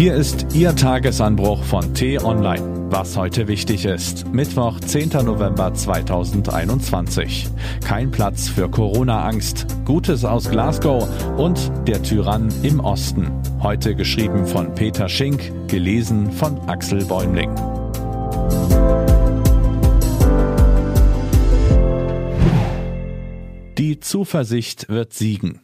Hier ist Ihr Tagesanbruch von T-Online. Was heute wichtig ist. Mittwoch, 10. November 2021. Kein Platz für Corona-Angst. Gutes aus Glasgow und der Tyrann im Osten. Heute geschrieben von Peter Schink, gelesen von Axel Bäumling. Die Zuversicht wird siegen.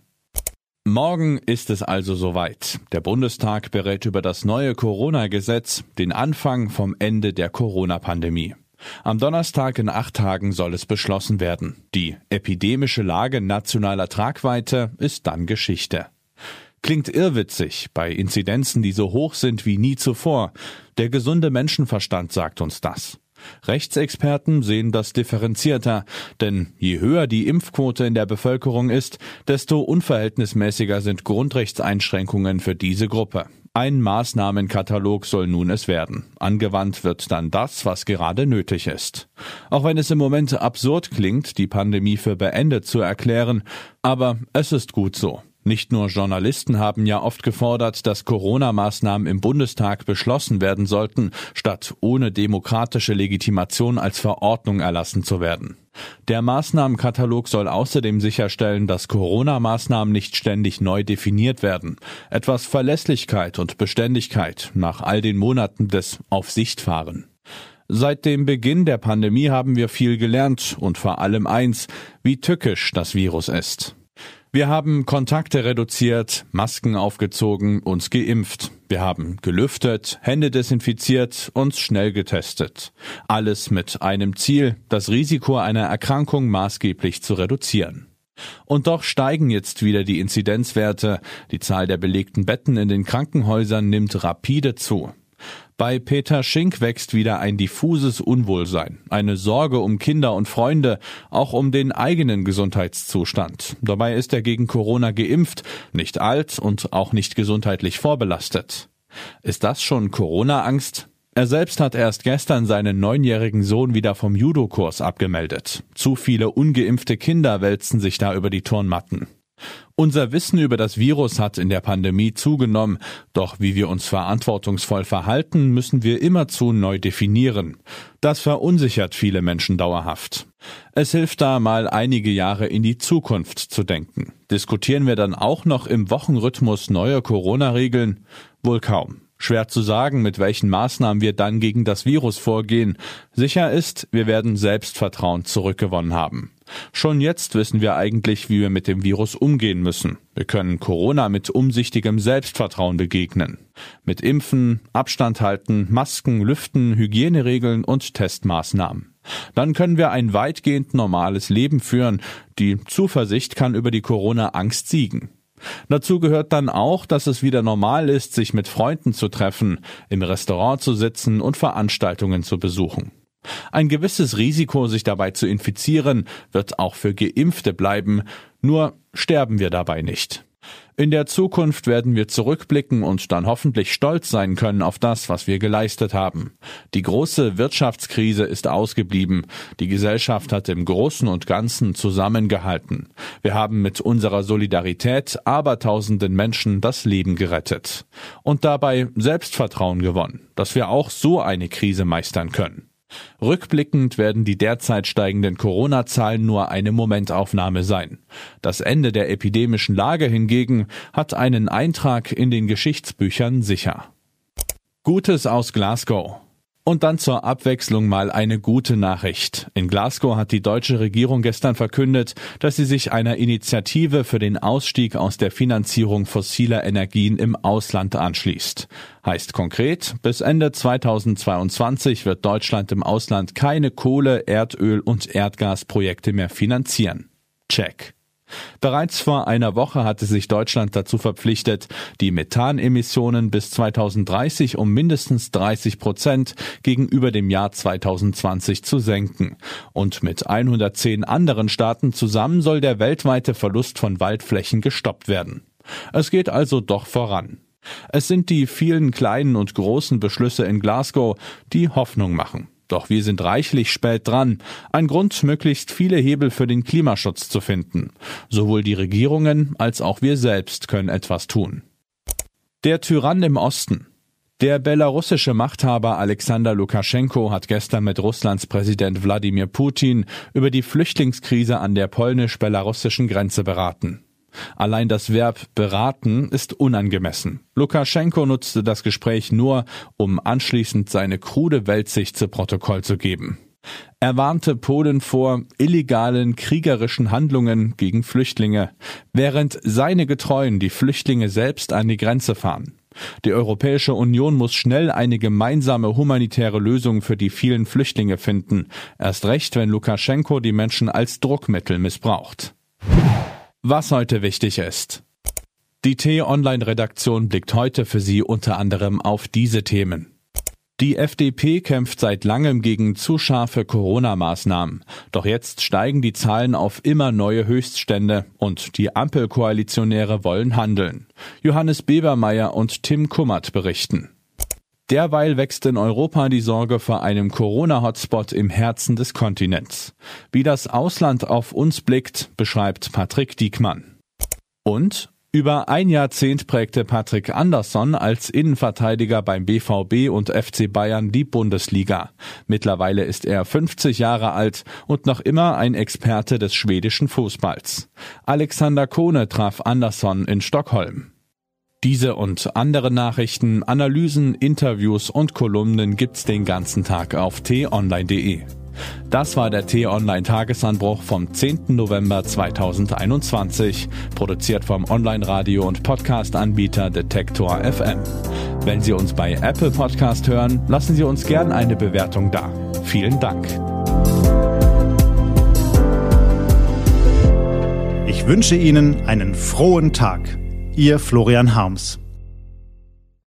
Morgen ist es also soweit. Der Bundestag berät über das neue Corona-Gesetz, den Anfang vom Ende der Corona-Pandemie. Am Donnerstag in acht Tagen soll es beschlossen werden. Die epidemische Lage nationaler Tragweite ist dann Geschichte. Klingt irrwitzig bei Inzidenzen, die so hoch sind wie nie zuvor. Der gesunde Menschenverstand sagt uns das. Rechtsexperten sehen das differenzierter, denn je höher die Impfquote in der Bevölkerung ist, desto unverhältnismäßiger sind Grundrechtseinschränkungen für diese Gruppe. Ein Maßnahmenkatalog soll nun es werden. Angewandt wird dann das, was gerade nötig ist. Auch wenn es im Moment absurd klingt, die Pandemie für beendet zu erklären, aber es ist gut so. Nicht nur Journalisten haben ja oft gefordert, dass Corona-Maßnahmen im Bundestag beschlossen werden sollten, statt ohne demokratische Legitimation als Verordnung erlassen zu werden. Der Maßnahmenkatalog soll außerdem sicherstellen, dass Corona-Maßnahmen nicht ständig neu definiert werden. Etwas Verlässlichkeit und Beständigkeit nach all den Monaten des Aufsichtfahren. Seit dem Beginn der Pandemie haben wir viel gelernt und vor allem eins, wie tückisch das Virus ist. Wir haben Kontakte reduziert, Masken aufgezogen, uns geimpft. Wir haben gelüftet, Hände desinfiziert, uns schnell getestet. Alles mit einem Ziel, das Risiko einer Erkrankung maßgeblich zu reduzieren. Und doch steigen jetzt wieder die Inzidenzwerte. Die Zahl der belegten Betten in den Krankenhäusern nimmt rapide zu. Bei Peter Schink wächst wieder ein diffuses Unwohlsein, eine Sorge um Kinder und Freunde, auch um den eigenen Gesundheitszustand. Dabei ist er gegen Corona geimpft, nicht alt und auch nicht gesundheitlich vorbelastet. Ist das schon Corona-Angst? Er selbst hat erst gestern seinen neunjährigen Sohn wieder vom Judokurs abgemeldet. Zu viele ungeimpfte Kinder wälzen sich da über die Turnmatten. Unser Wissen über das Virus hat in der Pandemie zugenommen, doch wie wir uns verantwortungsvoll verhalten, müssen wir immerzu neu definieren. Das verunsichert viele Menschen dauerhaft. Es hilft da mal einige Jahre in die Zukunft zu denken. Diskutieren wir dann auch noch im Wochenrhythmus neue Corona-Regeln? Wohl kaum. Schwer zu sagen, mit welchen Maßnahmen wir dann gegen das Virus vorgehen. Sicher ist, wir werden Selbstvertrauen zurückgewonnen haben. Schon jetzt wissen wir eigentlich, wie wir mit dem Virus umgehen müssen. Wir können Corona mit umsichtigem Selbstvertrauen begegnen. Mit Impfen, Abstand halten, Masken, Lüften, Hygieneregeln und Testmaßnahmen. Dann können wir ein weitgehend normales Leben führen. Die Zuversicht kann über die Corona-Angst siegen. Dazu gehört dann auch, dass es wieder normal ist, sich mit Freunden zu treffen, im Restaurant zu sitzen und Veranstaltungen zu besuchen. Ein gewisses Risiko, sich dabei zu infizieren, wird auch für Geimpfte bleiben, nur sterben wir dabei nicht. In der Zukunft werden wir zurückblicken und dann hoffentlich stolz sein können auf das, was wir geleistet haben. Die große Wirtschaftskrise ist ausgeblieben. Die Gesellschaft hat im Großen und Ganzen zusammengehalten. Wir haben mit unserer Solidarität abertausenden Menschen das Leben gerettet. Und dabei Selbstvertrauen gewonnen, dass wir auch so eine Krise meistern können. Rückblickend werden die derzeit steigenden Corona-Zahlen nur eine Momentaufnahme sein. Das Ende der epidemischen Lage hingegen hat einen Eintrag in den Geschichtsbüchern sicher. Gutes aus Glasgow. Und dann zur Abwechslung mal eine gute Nachricht. In Glasgow hat die deutsche Regierung gestern verkündet, dass sie sich einer Initiative für den Ausstieg aus der Finanzierung fossiler Energien im Ausland anschließt. Heißt konkret, bis Ende 2022 wird Deutschland im Ausland keine Kohle, Erdöl und Erdgasprojekte mehr finanzieren. Check. Bereits vor einer Woche hatte sich Deutschland dazu verpflichtet, die Methanemissionen bis 2030 um mindestens 30 Prozent gegenüber dem Jahr 2020 zu senken. Und mit 110 anderen Staaten zusammen soll der weltweite Verlust von Waldflächen gestoppt werden. Es geht also doch voran. Es sind die vielen kleinen und großen Beschlüsse in Glasgow, die Hoffnung machen. Doch wir sind reichlich spät dran. Ein Grund, möglichst viele Hebel für den Klimaschutz zu finden. Sowohl die Regierungen als auch wir selbst können etwas tun. Der Tyrann im Osten. Der belarussische Machthaber Alexander Lukaschenko hat gestern mit Russlands Präsident Wladimir Putin über die Flüchtlingskrise an der polnisch-belarussischen Grenze beraten. Allein das Verb beraten ist unangemessen. Lukaschenko nutzte das Gespräch nur, um anschließend seine krude Weltsicht zu Protokoll zu geben. Er warnte Polen vor illegalen kriegerischen Handlungen gegen Flüchtlinge, während seine Getreuen die Flüchtlinge selbst an die Grenze fahren. Die Europäische Union muss schnell eine gemeinsame humanitäre Lösung für die vielen Flüchtlinge finden, erst recht, wenn Lukaschenko die Menschen als Druckmittel missbraucht. Was heute wichtig ist. Die T-Online-Redaktion blickt heute für Sie unter anderem auf diese Themen. Die FDP kämpft seit langem gegen zu scharfe Corona-Maßnahmen. Doch jetzt steigen die Zahlen auf immer neue Höchststände und die Ampelkoalitionäre wollen handeln. Johannes Bebermeier und Tim Kummert berichten. Derweil wächst in Europa die Sorge vor einem Corona-Hotspot im Herzen des Kontinents. Wie das Ausland auf uns blickt, beschreibt Patrick Diekmann. Und über ein Jahrzehnt prägte Patrick Andersson als Innenverteidiger beim BVB und FC Bayern die Bundesliga. Mittlerweile ist er 50 Jahre alt und noch immer ein Experte des schwedischen Fußballs. Alexander Kohne traf Andersson in Stockholm. Diese und andere Nachrichten, Analysen, Interviews und Kolumnen gibt's den ganzen Tag auf t-online.de. Das war der T-Online-Tagesanbruch vom 10. November 2021, produziert vom Online-Radio- und Podcast-Anbieter Detektor FM. Wenn Sie uns bei Apple Podcast hören, lassen Sie uns gern eine Bewertung da. Vielen Dank. Ich wünsche Ihnen einen frohen Tag. Ihr Florian Harms.